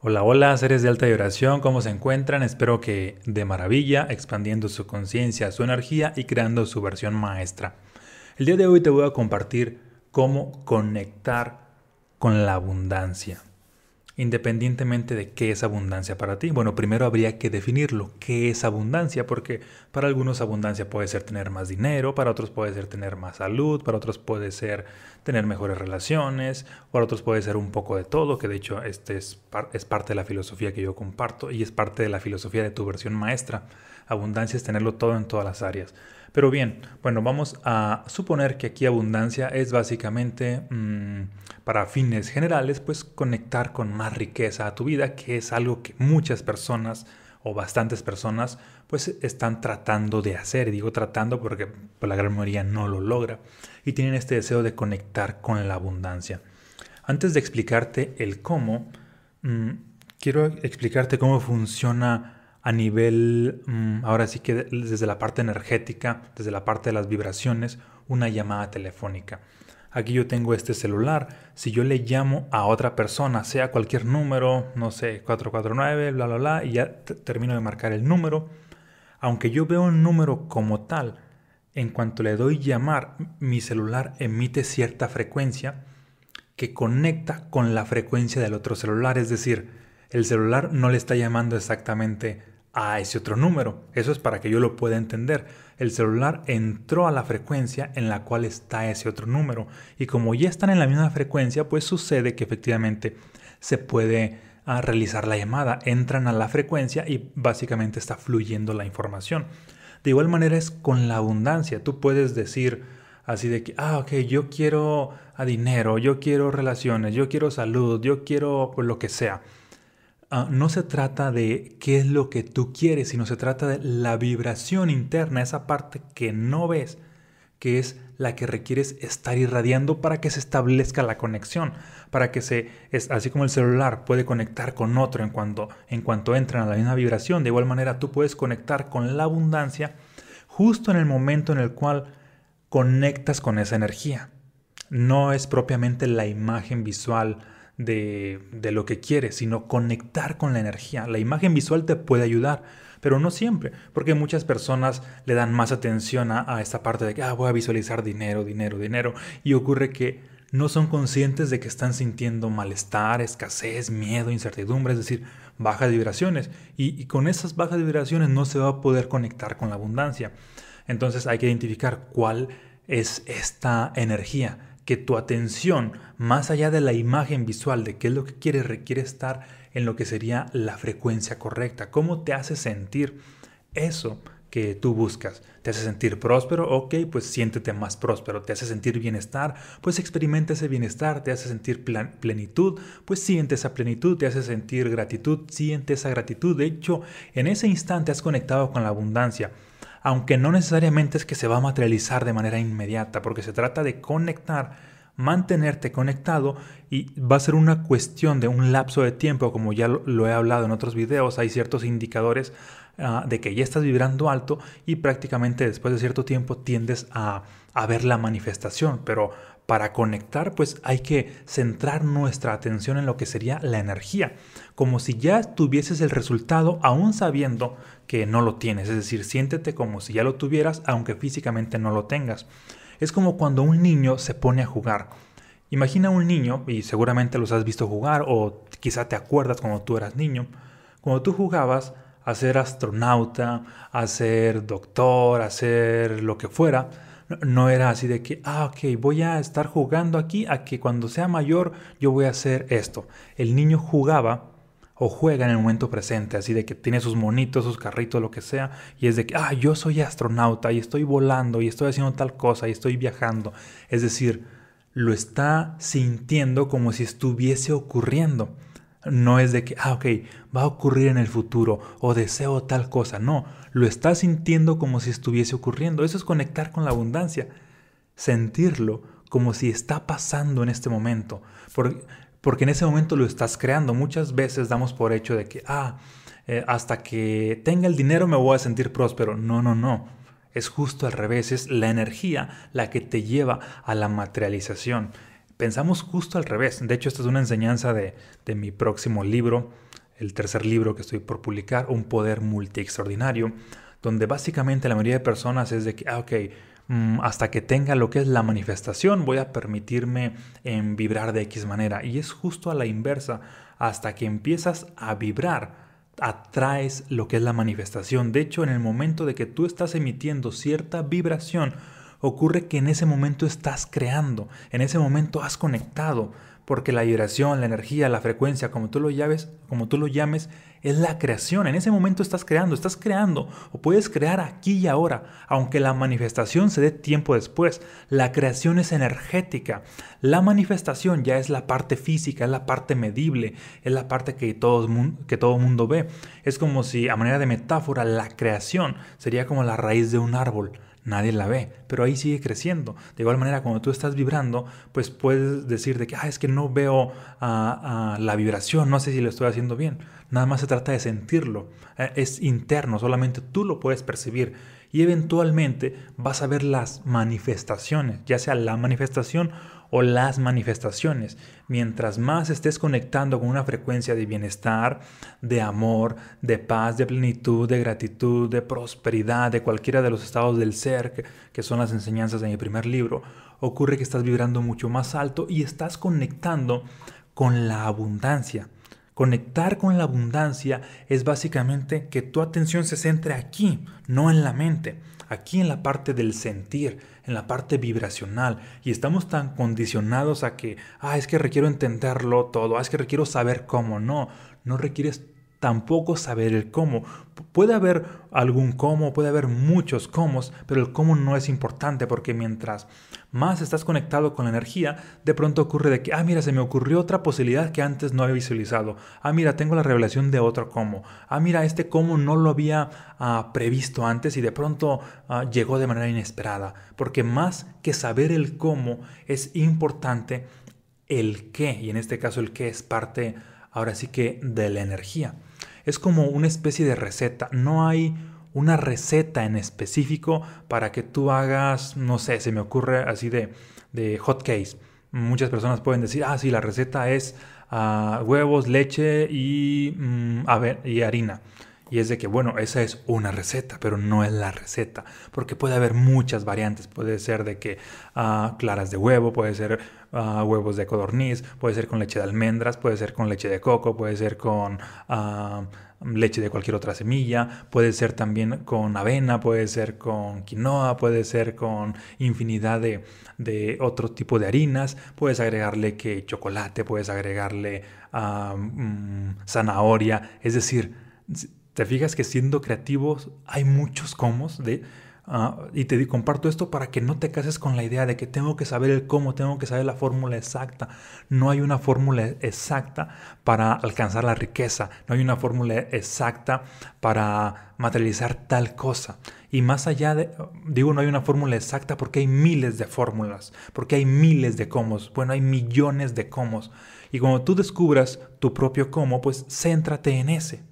Hola, hola, seres de alta vibración, ¿cómo se encuentran? Espero que de maravilla, expandiendo su conciencia, su energía y creando su versión maestra. El día de hoy te voy a compartir cómo conectar con la abundancia independientemente de qué es abundancia para ti. Bueno, primero habría que definirlo, qué es abundancia, porque para algunos abundancia puede ser tener más dinero, para otros puede ser tener más salud, para otros puede ser tener mejores relaciones, para otros puede ser un poco de todo, que de hecho este es, es parte de la filosofía que yo comparto y es parte de la filosofía de tu versión maestra. Abundancia es tenerlo todo en todas las áreas. Pero bien, bueno, vamos a suponer que aquí abundancia es básicamente, mm, para fines generales, pues conectar con más riqueza a tu vida, que es algo que muchas personas o bastantes personas pues están tratando de hacer. Y digo tratando porque pues, la gran mayoría no lo logra. Y tienen este deseo de conectar con la abundancia. Antes de explicarte el cómo, mm, quiero explicarte cómo funciona a nivel, mm, ahora sí que desde la parte energética, desde la parte de las vibraciones, una llamada telefónica. Aquí yo tengo este celular. Si yo le llamo a otra persona, sea cualquier número, no sé, 449, bla, bla, bla, y ya termino de marcar el número, aunque yo veo un número como tal, en cuanto le doy llamar, mi celular emite cierta frecuencia que conecta con la frecuencia del otro celular. Es decir, el celular no le está llamando exactamente a ese otro número. Eso es para que yo lo pueda entender. El celular entró a la frecuencia en la cual está ese otro número. Y como ya están en la misma frecuencia, pues sucede que efectivamente se puede ah, realizar la llamada. Entran a la frecuencia y básicamente está fluyendo la información. De igual manera es con la abundancia. Tú puedes decir así de que, ah, ok, yo quiero a dinero, yo quiero relaciones, yo quiero salud, yo quiero pues, lo que sea. Ah, no se trata de qué es lo que tú quieres, sino se trata de la vibración interna, esa parte que no ves, que es la que requieres estar irradiando para que se establezca la conexión, para que se, así como el celular puede conectar con otro en cuanto, en cuanto entran a la misma vibración, de igual manera tú puedes conectar con la abundancia justo en el momento en el cual conectas con esa energía. No es propiamente la imagen visual, de, lo que quieres, sino conectar con la energía. La imagen visual te puede ayudar, pero no siempre, porque muchas personas le dan más atención a, esta parte de que ah, voy a visualizar dinero, dinero, dinero, y ocurre que no son conscientes de que están sintiendo malestar, escasez, miedo, incertidumbre, es decir, bajas vibraciones, y con esas bajas vibraciones no se va a poder conectar con la abundancia. Entonces hay que identificar cuál es esta energía que tu atención, más allá de la imagen visual de qué es lo que quieres, requiere estar en lo que sería la frecuencia correcta. ¿Cómo te hace sentir eso que tú buscas? ¿Te hace sentir próspero? Ok, pues siéntete más próspero. ¿Te hace sentir bienestar? Pues experimenta ese bienestar. ¿Te hace sentir plenitud? Pues siente esa plenitud. ¿Te hace sentir gratitud? Siente esa gratitud. De hecho, en ese instante has conectado con la abundancia aunque no necesariamente es que se va a materializar de manera inmediata, porque se trata de conectar, mantenerte conectado y va a ser una cuestión de un lapso de tiempo, como ya lo, he hablado en otros videos, hay ciertos indicadores ah, de que ya estás vibrando alto y prácticamente después de cierto tiempo tiendes a, a ver la manifestación, pero para conectar, pues hay que centrar nuestra atención en lo que sería la energía, como si ya tuvieses el resultado aún sabiendo que no lo tienes, es decir, siéntete como si ya lo tuvieras aunque físicamente no lo tengas. Es como cuando un niño se pone a jugar. Imagina un niño, y seguramente los has visto jugar o quizá te acuerdas cuando tú eras niño, cuando tú jugabas a ser astronauta, a ser doctor, a ser lo que fuera, no era así de que, ah, ok, voy a estar jugando aquí a que cuando sea mayor yo voy a hacer esto. El niño jugaba o juega en el momento presente, así de que tiene sus monitos, sus carritos, lo que sea, y es de que, ah, yo soy astronauta y estoy volando y estoy haciendo tal cosa y estoy viajando. Es decir, lo está sintiendo como si estuviese ocurriendo. No es de que, ah, ok, va a ocurrir en el futuro o deseo tal cosa. No, lo está sintiendo como si estuviese ocurriendo. Eso es conectar con la abundancia. Sentirlo como si está pasando en este momento. Porque, porque en ese momento lo estás creando. Muchas veces damos por hecho de que, ah, eh, hasta que tenga el dinero me voy a sentir próspero. No, no, no. Es justo al revés. Es la energía la que te lleva a la materialización pensamos justo al revés. De hecho, esta es una enseñanza de, mi próximo libro, el tercer libro que estoy por publicar, Un Poder Multi Extraordinario, donde básicamente la mayoría de personas es de que, ah, ok, mm, hasta que tenga lo que es la manifestación, voy a permitirme en vibrar de X manera. Y es justo a la inversa, hasta que empiezas a vibrar, atraes lo que es la manifestación. De hecho, en el momento de que tú estás emitiendo cierta vibración, ocurre que en ese momento estás creando, en ese momento has conectado, porque la vibración, la energía, la frecuencia, como tú lo llames, como tú lo llames, es la creación. En ese momento estás creando, estás creando o puedes crear aquí y ahora, aunque la manifestación se dé tiempo después. La creación es energética. La manifestación ya es la parte física, es la parte medible, es la parte que todo, que todo mundo ve. Es como si a manera de metáfora la creación sería como la raíz de un árbol nadie la ve, pero ahí sigue creciendo. De igual manera, cuando tú estás vibrando, pues puedes decir de que, ah, es que no veo ah, ah, la vibración, no sé si lo estoy haciendo bien. Nada más se trata de sentirlo. Eh, es interno, solamente tú lo puedes percibir. Y eventualmente vas a ver las manifestaciones, ya sea la manifestación o las manifestaciones. Mientras más estés conectando con una frecuencia de bienestar, de amor, de paz, de plenitud, de gratitud, de prosperidad, de cualquiera de los estados del ser, que, son las enseñanzas de mi primer libro, ocurre que estás vibrando mucho más alto y estás conectando con la abundancia. Conectar con la abundancia es básicamente que tu atención se centre aquí, no en la mente, aquí en la parte del sentir, en la parte vibracional y estamos tan condicionados a que, ah, es que requiero entenderlo todo, ah, es que requiero saber cómo, no, no requieres tampoco saber el cómo. Puede haber algún cómo, puede haber muchos cómo, pero el cómo no es importante porque mientras más estás conectado con la energía, de pronto ocurre de que, ah, mira, se me ocurrió otra posibilidad que antes no había visualizado. Ah, mira, tengo la revelación de otro cómo. Ah, mira, este cómo no lo había ah, previsto antes y de pronto ah, llegó de manera inesperada. Porque más que saber el cómo, es importante el qué. Y en este caso el qué es parte, ahora sí que, de la energía es como una especie de receta. No hay una receta en específico para que tú hagas, no sé, se me ocurre así de, de hot case. Muchas personas pueden decir, ah, sí, la receta es ah, huevos, leche y, mm, y harina. Y es de que, bueno, esa es una receta, pero no es la receta, porque puede haber muchas variantes. Puede ser de que ah, claras de huevo, puede ser ah, huevos de codorniz, puede ser con leche de almendras, puede ser con leche de coco, puede ser con ah, leche de cualquier otra semilla, puede ser también con avena, puede ser con quinoa, puede ser con infinidad de, de otro tipo de harinas, puedes agregarle que chocolate, puedes agregarle mm, zanahoria, es decir, te fijas que siendo creativos hay muchos de... Ah, y te comparto esto para que no te cases con la idea de que tengo que saber el cómo, tengo que saber la fórmula exacta. No hay una fórmula exacta para alcanzar la riqueza, no hay una fórmula exacta para materializar tal cosa. Y más allá de, digo, no hay una fórmula exacta porque hay miles de fórmulas, porque hay miles de cómo, bueno, hay millones de cómo. Y cuando tú descubras tu propio cómo, pues céntrate en ese.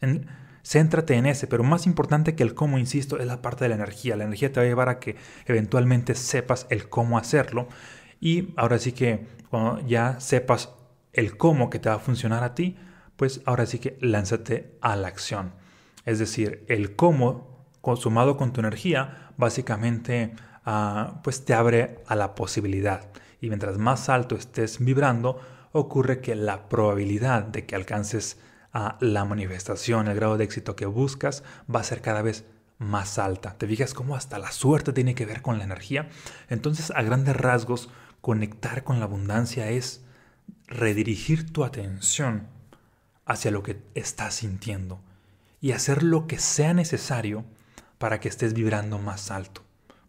En, céntrate en ese, pero más importante que el cómo, insisto, es la parte de la energía. La energía te va a llevar a que eventualmente sepas el cómo hacerlo. Y ahora sí que cuando ya sepas el cómo que te va a funcionar a ti, pues ahora sí que lánzate a la acción. Es decir, el cómo consumado con tu energía, básicamente ah, pues te abre a la posibilidad. Y mientras más alto estés vibrando, ocurre que la probabilidad de que alcances a la manifestación, el grado de éxito que buscas va a ser cada vez más alta. ¿Te fijas cómo hasta la suerte tiene que ver con la energía? Entonces, a grandes rasgos, conectar con la abundancia es redirigir tu atención hacia lo que estás sintiendo y hacer lo que sea necesario para que estés vibrando más alto.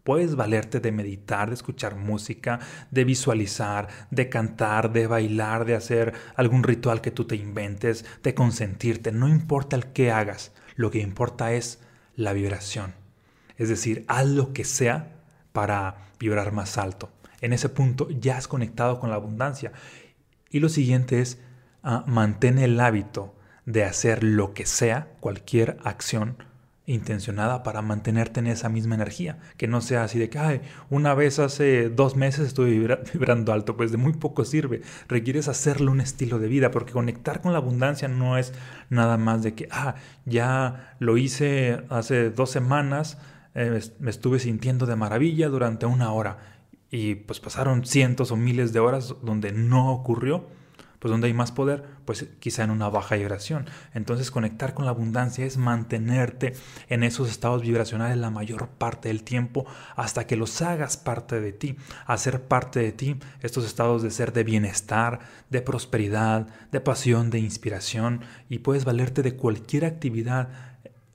Puedes valerte de meditar, de escuchar música, de visualizar, de cantar, de bailar, de hacer algún ritual que tú te inventes, de consentirte. No importa el que hagas, lo que importa es la vibración. Es decir, haz lo que sea para vibrar más alto. En ese punto ya has conectado con la abundancia. Y lo siguiente es uh, mantén el hábito de hacer lo que sea, cualquier acción, intencionada para mantenerte en esa misma energía, que no sea así de que, ay, una vez hace dos meses estuve vibrando alto, pues de muy poco sirve, requieres hacerlo un estilo de vida, porque conectar con la abundancia no es nada más de que, ah, ya lo hice hace dos semanas, eh, me estuve sintiendo de maravilla durante una hora, y pues pasaron cientos o miles de horas donde no ocurrió, pues donde hay más poder, pues quizá en una baja vibración. Entonces conectar con la abundancia es mantenerte en esos estados vibracionales la mayor parte del tiempo hasta que los hagas parte de ti, hacer parte de ti estos estados de ser de bienestar, de prosperidad, de pasión, de inspiración y puedes valerte de cualquier actividad.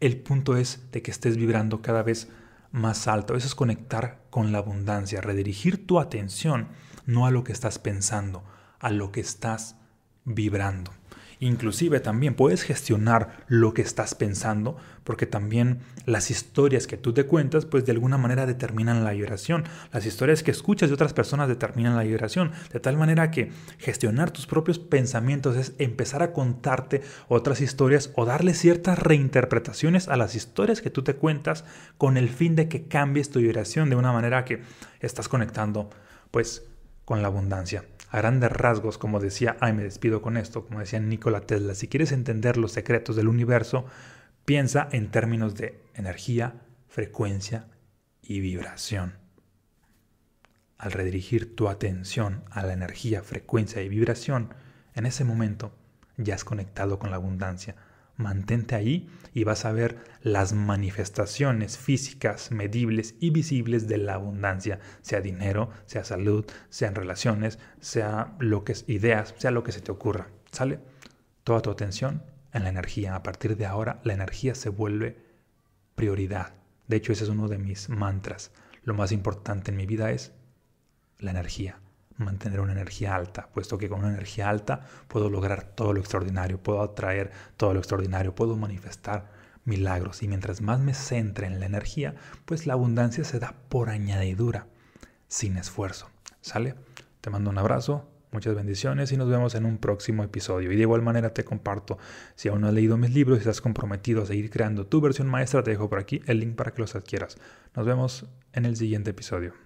El punto es de que estés vibrando cada vez más alto. Eso es conectar con la abundancia, redirigir tu atención no a lo que estás pensando, a lo que estás vibrando. Inclusive también puedes gestionar lo que estás pensando, porque también las historias que tú te cuentas, pues de alguna manera determinan la vibración. Las historias que escuchas de otras personas determinan la vibración. De tal manera que gestionar tus propios pensamientos es empezar a contarte otras historias o darle ciertas reinterpretaciones a las historias que tú te cuentas con el fin de que cambies tu vibración de una manera que estás conectando, pues, con la abundancia a grandes rasgos, como decía, ay, me despido con esto, como decía Nikola Tesla, si quieres entender los secretos del universo, piensa en términos de energía, frecuencia y vibración. Al redirigir tu atención a la energía, frecuencia y vibración, en ese momento ya has conectado con la abundancia, Mantente ahí y vas a ver las manifestaciones físicas, medibles y visibles de la abundancia, sea dinero, sea salud, sean relaciones, sea lo que es ideas, sea lo que se te ocurra. ¿Sale? Toda tu atención en la energía. A partir de ahora, la energía se vuelve prioridad. De hecho, ese es uno de mis mantras. Lo más importante en mi vida es la energía mantener una energía alta, puesto que con una energía alta puedo lograr todo lo extraordinario, puedo atraer todo lo extraordinario, puedo manifestar milagros. Y mientras más me centre en la energía, pues la abundancia se da por añadidura, sin esfuerzo. ¿Sale? Te mando un abrazo, muchas bendiciones y nos vemos en un próximo episodio. Y de igual manera te comparto, si aún no has leído mis libros y estás comprometido a seguir creando tu versión maestra, te dejo por aquí el link para que los adquieras. Nos vemos en el siguiente episodio.